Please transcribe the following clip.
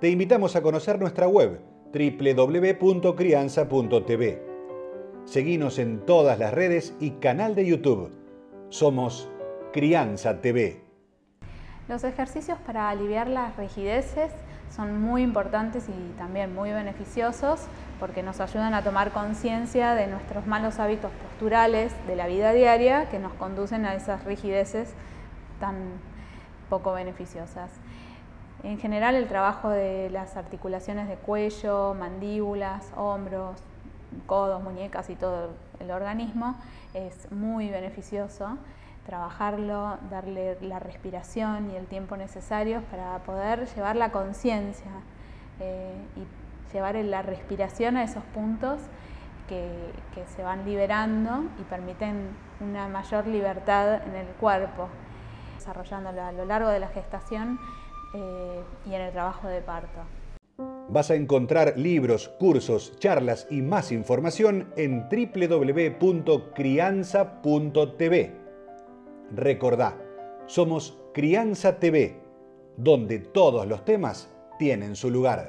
te invitamos a conocer nuestra web www.crianza.tv. Seguimos en todas las redes y canal de YouTube. Somos Crianza TV. Los ejercicios para aliviar las rigideces son muy importantes y también muy beneficiosos porque nos ayudan a tomar conciencia de nuestros malos hábitos posturales de la vida diaria que nos conducen a esas rigideces tan poco beneficiosas. En general el trabajo de las articulaciones de cuello, mandíbulas, hombros, codos, muñecas y todo el organismo es muy beneficioso. Trabajarlo, darle la respiración y el tiempo necesarios para poder llevar la conciencia eh, y llevar la respiración a esos puntos que, se van liberando y permiten una mayor libertad en el cuerpo, desarrollándolo a lo largo de la gestación eh, y en el trabajo de parto. Vas a encontrar libros, cursos, charlas y más información en www.crianza.tv. Recordá, somos Crianza TV, donde todos los temas tienen su lugar.